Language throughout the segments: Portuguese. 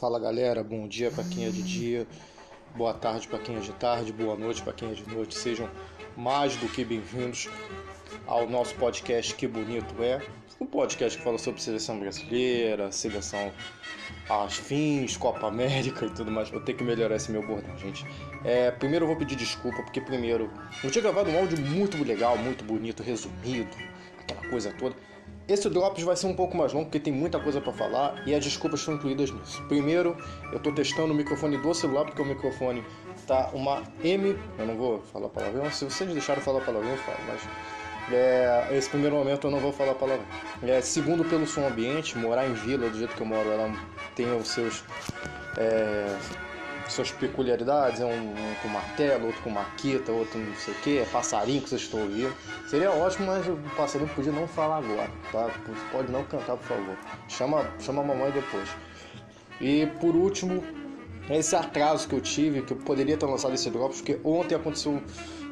Fala galera, bom dia para quem é de dia, boa tarde para quem é de tarde, boa noite para quem é de noite. Sejam mais do que bem-vindos ao nosso podcast Que Bonito É, um podcast que fala sobre seleção brasileira, seleção às fins, Copa América e tudo mais. Vou ter que melhorar esse meu bordão, gente. É, primeiro eu vou pedir desculpa, porque primeiro eu tinha gravado um áudio muito legal, muito bonito, resumido, aquela coisa toda. Esse Drops vai ser um pouco mais longo porque tem muita coisa para falar e as desculpas estão incluídas nisso. Primeiro, eu estou testando o microfone do celular porque o microfone tá uma M. Eu não vou falar palavrão, se vocês deixarem falar palavrão, eu falo, mas. É, esse primeiro momento eu não vou falar palavrão. É, segundo, pelo som ambiente, morar em vila do jeito que eu moro, ela tem os seus. É, suas peculiaridades, é um, um, com martelo, outro com maquita, outro não sei o que, é passarinho que vocês estão ouvindo. Seria ótimo, mas o passarinho podia não falar agora, tá? Pode não cantar, por favor. Chama, chama a mamãe depois. E por último, esse atraso que eu tive, que eu poderia ter lançado esse drop, porque ontem aconteceu,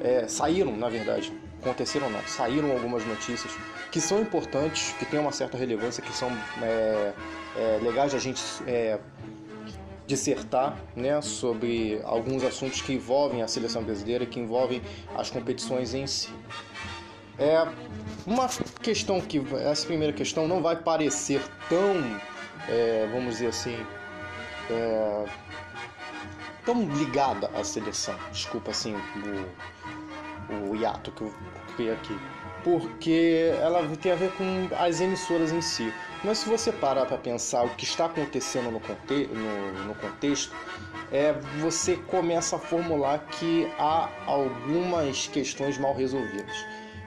é, saíram, na verdade, aconteceram não, saíram algumas notícias que são importantes, que têm uma certa relevância, que são é, é, legais de a gente é, dissertar né, sobre alguns assuntos que envolvem a seleção brasileira, que envolvem as competições em si. É uma questão que essa primeira questão não vai parecer tão, é, vamos dizer assim, é, tão ligada à seleção. Desculpa assim o, o hiato que eu criei aqui porque ela tem a ver com as emissoras em si. Mas se você parar para pensar o que está acontecendo no, conte no, no contexto, é, você começa a formular que há algumas questões mal resolvidas.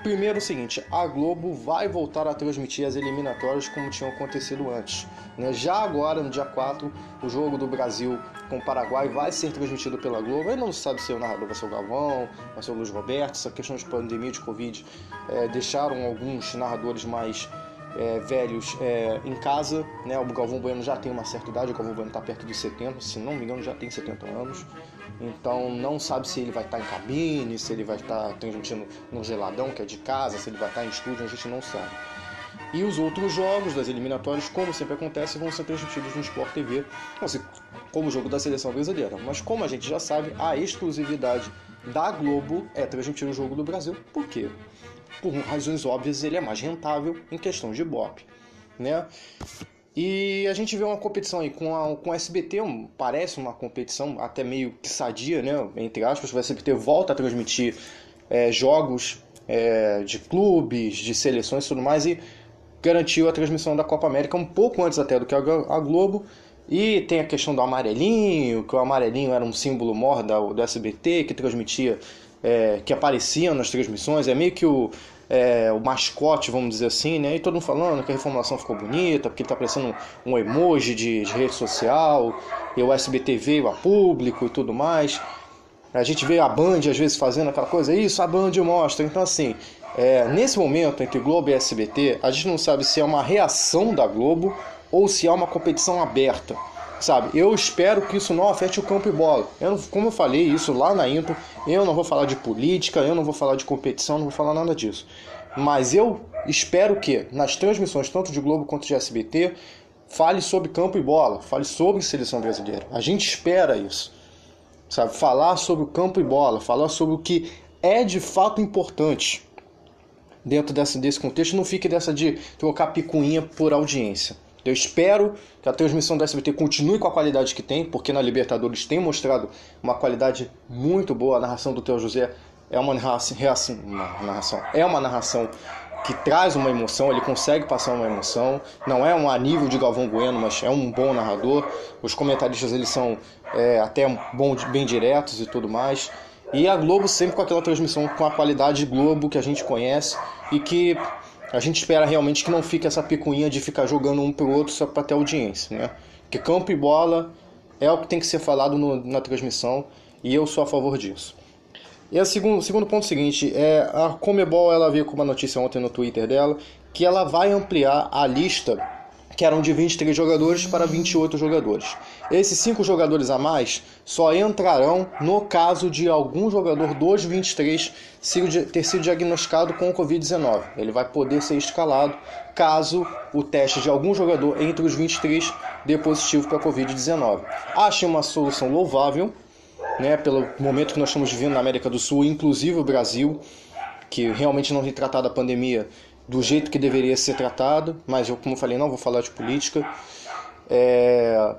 Primeiro, o seguinte: a Globo vai voltar a transmitir as eliminatórias como tinham acontecido antes. Né? Já agora, no dia 4, o jogo do Brasil com o Paraguai vai ser transmitido pela Globo. Ainda não se sabe se o narrador vai ser o Galvão, vai ser o Luiz Roberto. Essa questão de pandemia, de Covid, é, deixaram alguns narradores mais é, velhos é, em casa. Né? O Galvão Bueno já tem uma certa idade, o Galvão Bueno está perto dos 70, se não me engano, já tem 70 anos. Então não sabe se ele vai estar em cabine, se ele vai estar transmitindo no geladão, que é de casa, se ele vai estar em estúdio, a gente não sabe. E os outros jogos das eliminatórias, como sempre acontece, vão ser transmitidos no Sport TV, como o jogo da seleção brasileira. Mas como a gente já sabe, a exclusividade da Globo é transmitir o jogo do Brasil. Por quê? Por razões óbvias, ele é mais rentável em questão de BOP. Né? E a gente vê uma competição aí com, a, com SBT, um, parece uma competição até meio que sadia, né? Entre aspas, o SBT volta a transmitir é, jogos é, de clubes, de seleções e tudo mais, e garantiu a transmissão da Copa América um pouco antes até do que a Globo. E tem a questão do amarelinho, que o amarelinho era um símbolo mor do SBT, que transmitia, é, que aparecia nas transmissões, é meio que o é, o mascote, vamos dizer assim, né? E todo mundo falando que a reformulação ficou bonita, porque ele tá parecendo um emoji de, de rede social, e o SBT veio a público e tudo mais. A gente vê a Band às vezes fazendo aquela coisa, isso a Band mostra. Então, assim, é, nesse momento entre Globo e SBT, a gente não sabe se é uma reação da Globo ou se é uma competição aberta. Sabe, eu espero que isso não afete o campo e bola. Eu, como eu falei isso lá na intro, eu não vou falar de política, eu não vou falar de competição, não vou falar nada disso. Mas eu espero que nas transmissões, tanto de Globo quanto de SBT, fale sobre campo e bola, fale sobre seleção brasileira. A gente espera isso. Sabe, falar sobre o campo e bola, falar sobre o que é de fato importante dentro desse, desse contexto, não fique dessa de trocar picuinha por audiência. Eu espero que a transmissão da SBT continue com a qualidade que tem, porque na Libertadores tem mostrado uma qualidade muito boa. A narração do Teo José é uma narração, uma narração, é uma narração que traz uma emoção, ele consegue passar uma emoção. Não é um a nível de Galvão Bueno, mas é um bom narrador. Os comentaristas eles são é, até bom, bem diretos e tudo mais. E a Globo sempre com aquela transmissão com a qualidade Globo que a gente conhece e que a gente espera realmente que não fique essa picuinha de ficar jogando um pro outro só para ter audiência, né? Que campo e bola é o que tem que ser falado no, na transmissão e eu sou a favor disso. E o segundo, segundo ponto é seguinte, é a Comebol ela veio com uma notícia ontem no Twitter dela que ela vai ampliar a lista que eram de 23 jogadores para 28 jogadores. Esses cinco jogadores a mais só entrarão no caso de algum jogador dos 23 ter sido diagnosticado com Covid-19. Ele vai poder ser escalado caso o teste de algum jogador entre os 23 dê positivo para Covid-19. Acho uma solução louvável, né, pelo momento que nós estamos vivendo na América do Sul, inclusive o Brasil, que realmente não tem tratado a pandemia do jeito que deveria ser tratado, mas eu, como falei, não vou falar de política. É,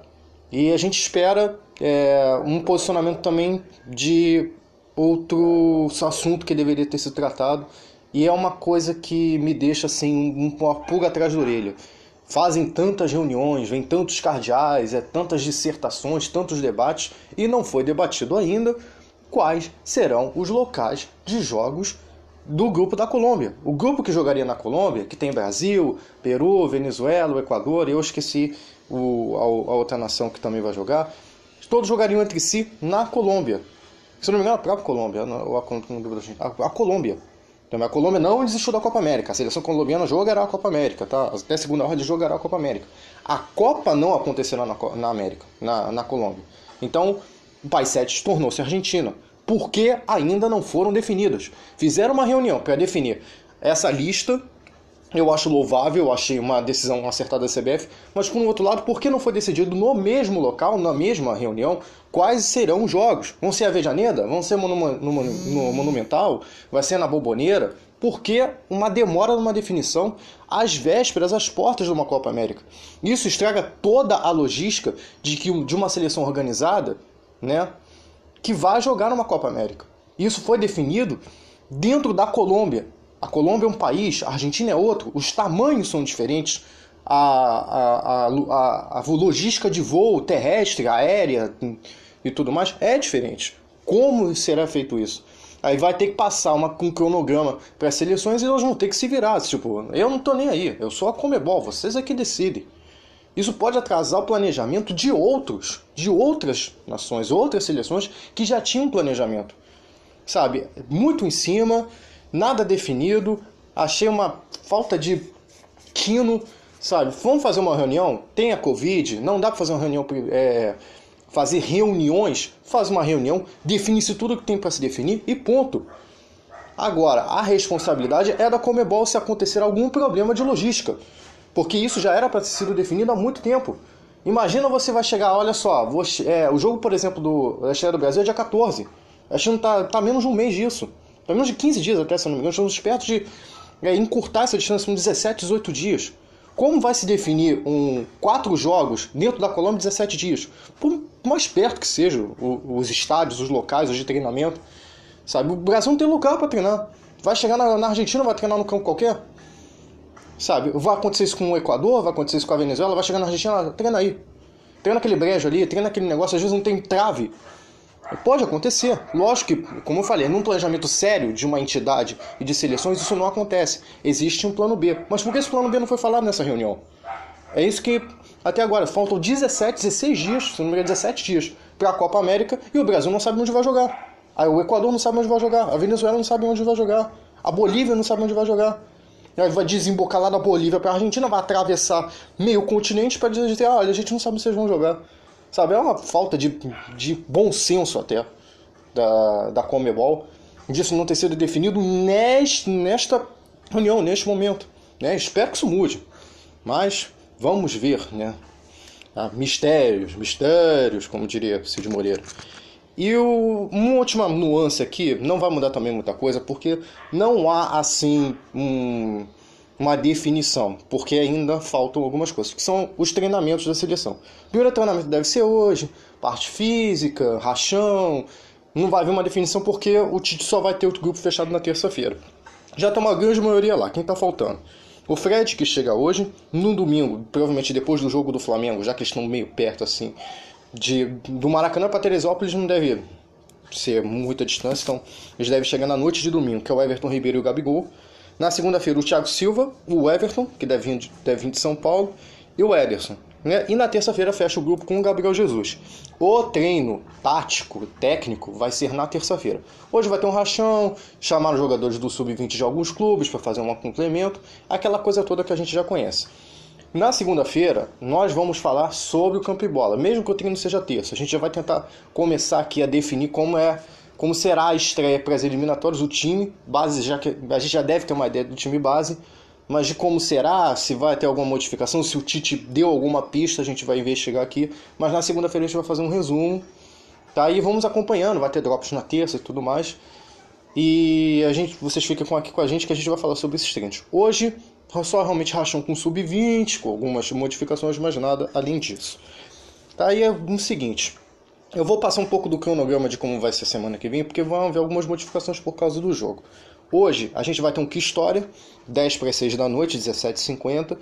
e a gente espera é, um posicionamento também de outro assunto que deveria ter sido tratado. E é uma coisa que me deixa assim, um, uma pulga atrás da orelha. Fazem tantas reuniões, vem tantos cardeais, é tantas dissertações, tantos debates, e não foi debatido ainda quais serão os locais de jogos do grupo da Colômbia. O grupo que jogaria na Colômbia, que tem Brasil, Peru, Venezuela, Equador, eu esqueci o, a, a, outra nação que também vai jogar, todos jogariam entre si na Colômbia. Se não me engano, a própria Colômbia, a, a, a Colômbia. Então, a Colômbia não desistiu da Copa América. A seleção colombiana jogará a Copa América, tá? Até a segunda ordem jogará a Copa América. A Copa não acontecerá na, na América, na, na Colômbia. Então, o país 7 tornou-se Argentina porque ainda não foram definidas. Fizeram uma reunião para definir essa lista. Eu acho louvável, eu achei uma decisão acertada da CBF, mas por um outro lado, por que não foi decidido no mesmo local, na mesma reunião, quais serão os jogos? Vão ser a Vejaneda? Vão ser no, no, no Monumental? Vai ser na Boboneira? Por que uma demora numa definição às vésperas, às portas de uma Copa América? Isso estraga toda a logística de que de uma seleção organizada, né, que vai jogar numa Copa América. Isso foi definido dentro da Colômbia. A Colômbia é um país, a Argentina é outro, os tamanhos são diferentes, a, a, a, a, logística de voo terrestre, aérea e tudo mais é diferente. Como será feito isso? Aí vai ter que passar uma, um cronograma para as seleções e elas vão ter que se virar. Tipo, eu não tô nem aí, eu sou a Comebol, vocês é que decidem. Isso pode atrasar o planejamento de outros, de outras nações, outras seleções que já tinham planejamento. Sabe, muito em cima, nada definido, achei uma falta de quino, sabe? Vamos fazer uma reunião, tem a Covid, não dá para fazer uma reunião, é, fazer reuniões, faz uma reunião, define-se tudo que tem para se definir e ponto. Agora, a responsabilidade é da Comebol se acontecer algum problema de logística. Porque isso já era para ter sido definido há muito tempo. Imagina você vai chegar, olha só, você, é, o jogo, por exemplo, do, da Estreia do Brasil é dia 14. A China está tá menos de um mês disso. Está menos de 15 dias até, se não me engano. Estamos perto de é, encurtar essa distância com 17, 18 dias. Como vai se definir um quatro jogos dentro da Colômbia em 17 dias? Por mais perto que sejam os estádios, os locais, os de treinamento. Sabe? O Brasil não tem lugar para treinar. Vai chegar na, na Argentina, vai treinar no campo qualquer? Sabe? Vai acontecer isso com o Equador, vai acontecer isso com a Venezuela, vai chegar na Argentina, treina aí. Treina aquele brejo ali, treina aquele negócio, às vezes não tem trave. Pode acontecer. Lógico que, como eu falei, num planejamento sério de uma entidade e de seleções, isso não acontece. Existe um plano B. Mas por que esse plano B não foi falado nessa reunião? É isso que, até agora, faltam 17, 16 dias, se não me engano, 17 dias para a Copa América e o Brasil não sabe onde vai jogar. Aí o Equador não sabe onde vai jogar, a Venezuela não sabe onde vai jogar, a Bolívia não sabe onde vai jogar vai desembocar lá na Bolívia para a Argentina, vai atravessar meio continente para dizer, ah, olha, a gente não sabe se vocês vão jogar. Sabe, é uma falta de, de bom senso até da, da Comebol, disso não ter sido definido neste, nesta reunião, neste momento. Né? Espero que isso mude, mas vamos ver, né? Ah, mistérios, mistérios, como diria Cid Moreira. E o, uma última nuance aqui, não vai mudar também muita coisa, porque não há assim um, uma definição, porque ainda faltam algumas coisas, que são os treinamentos da seleção. O primeiro treinamento deve ser hoje, parte física, rachão, não vai haver uma definição porque o Tite só vai ter outro grupo fechado na terça-feira. Já tem uma grande maioria lá, quem está faltando? O Fred, que chega hoje, no domingo, provavelmente depois do jogo do Flamengo, já que estão meio perto assim, de, do Maracanã para Teresópolis não deve ser muita distância, então eles devem chegar na noite de domingo, que é o Everton Ribeiro e o Gabigol. Na segunda-feira, o Thiago Silva, o Everton, que deve vir de, deve vir de São Paulo, e o Ederson. Né? E na terça-feira fecha o grupo com o Gabriel Jesus. O treino tático, técnico, vai ser na terça-feira. Hoje vai ter um rachão, chamar os jogadores do sub-20 de alguns clubes para fazer um complemento, aquela coisa toda que a gente já conhece. Na segunda-feira, nós vamos falar sobre o campo e bola, mesmo que o treino seja terça. A gente já vai tentar começar aqui a definir como é, como será a estreia para as eliminatórias, o time base, já que a gente já deve ter uma ideia do time base, mas de como será, se vai ter alguma modificação, se o Tite deu alguma pista, a gente vai investigar aqui. Mas na segunda-feira a gente vai fazer um resumo, tá? E vamos acompanhando, vai ter drops na terça e tudo mais. E a gente, vocês ficam aqui com a gente que a gente vai falar sobre esses treinos. Hoje só realmente racham com sub-20, com algumas modificações, mas nada além disso. Tá aí é o seguinte. Eu vou passar um pouco do cronograma de como vai ser a semana que vem, porque vão haver algumas modificações por causa do jogo. Hoje a gente vai ter um que história, 10 para 6 da noite, 17h50.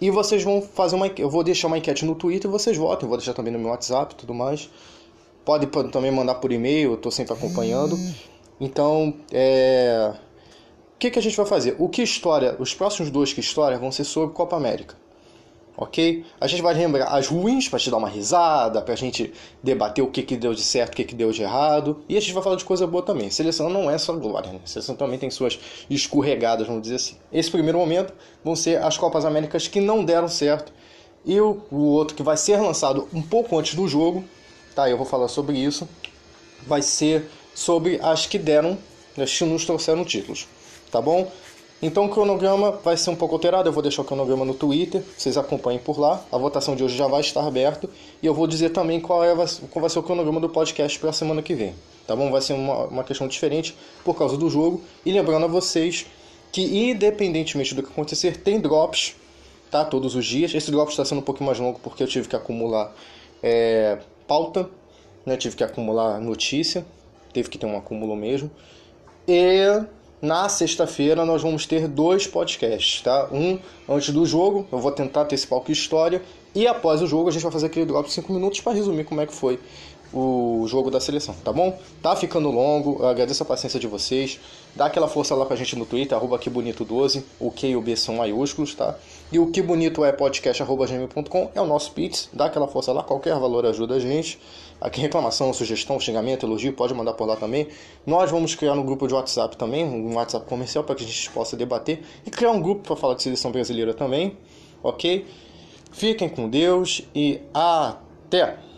E vocês vão fazer uma. Eu vou deixar uma enquete no Twitter e vocês votem. Vou deixar também no meu WhatsApp e tudo mais. Pode também mandar por e-mail, eu estou sempre acompanhando. Então, é. O que, que a gente vai fazer? O que história, os próximos dois que história vão ser sobre Copa América ok? A gente vai lembrar as ruins para te dar uma risada, para a gente debater o que, que deu de certo, o que, que deu de errado, e a gente vai falar de coisa boa também. Seleção não é só glória, né? Seleção também tem suas escorregadas, vamos dizer assim. Esse primeiro momento vão ser as Copas Américas que não deram certo, e o, o outro que vai ser lançado um pouco antes do jogo, tá? Eu vou falar sobre isso. Vai ser sobre as que deram, as que nos trouxeram títulos, tá bom? Então o cronograma vai ser um pouco alterado, eu vou deixar o cronograma no Twitter, vocês acompanhem por lá. A votação de hoje já vai estar aberta e eu vou dizer também qual, é, qual vai ser o cronograma do podcast para a semana que vem. Tá bom? Vai ser uma, uma questão diferente por causa do jogo. E lembrando a vocês que independentemente do que acontecer, tem drops, tá? Todos os dias. Esse drop está sendo um pouquinho mais longo porque eu tive que acumular é, pauta, né? Tive que acumular notícia, teve que ter um acúmulo mesmo. E na sexta-feira nós vamos ter dois podcasts, tá? Um antes do jogo, eu vou tentar ter esse palco história, e após o jogo a gente vai fazer aquele drop de 5 minutos para resumir como é que foi o jogo da seleção, tá bom? Tá ficando longo, eu agradeço a paciência de vocês. Dá aquela força lá com a gente no Twitter, arroba que bonito 12, o Q e o B são maiúsculos, tá? E o que bonito é podcast arroba gmail.com, é o nosso Pix, dá aquela força lá, qualquer valor ajuda a gente. Aqui reclamação, sugestão, xingamento, elogio, pode mandar por lá também. Nós vamos criar um grupo de WhatsApp também, um WhatsApp comercial para que a gente possa debater e criar um grupo para falar de seleção brasileira também, ok? Fiquem com Deus e até!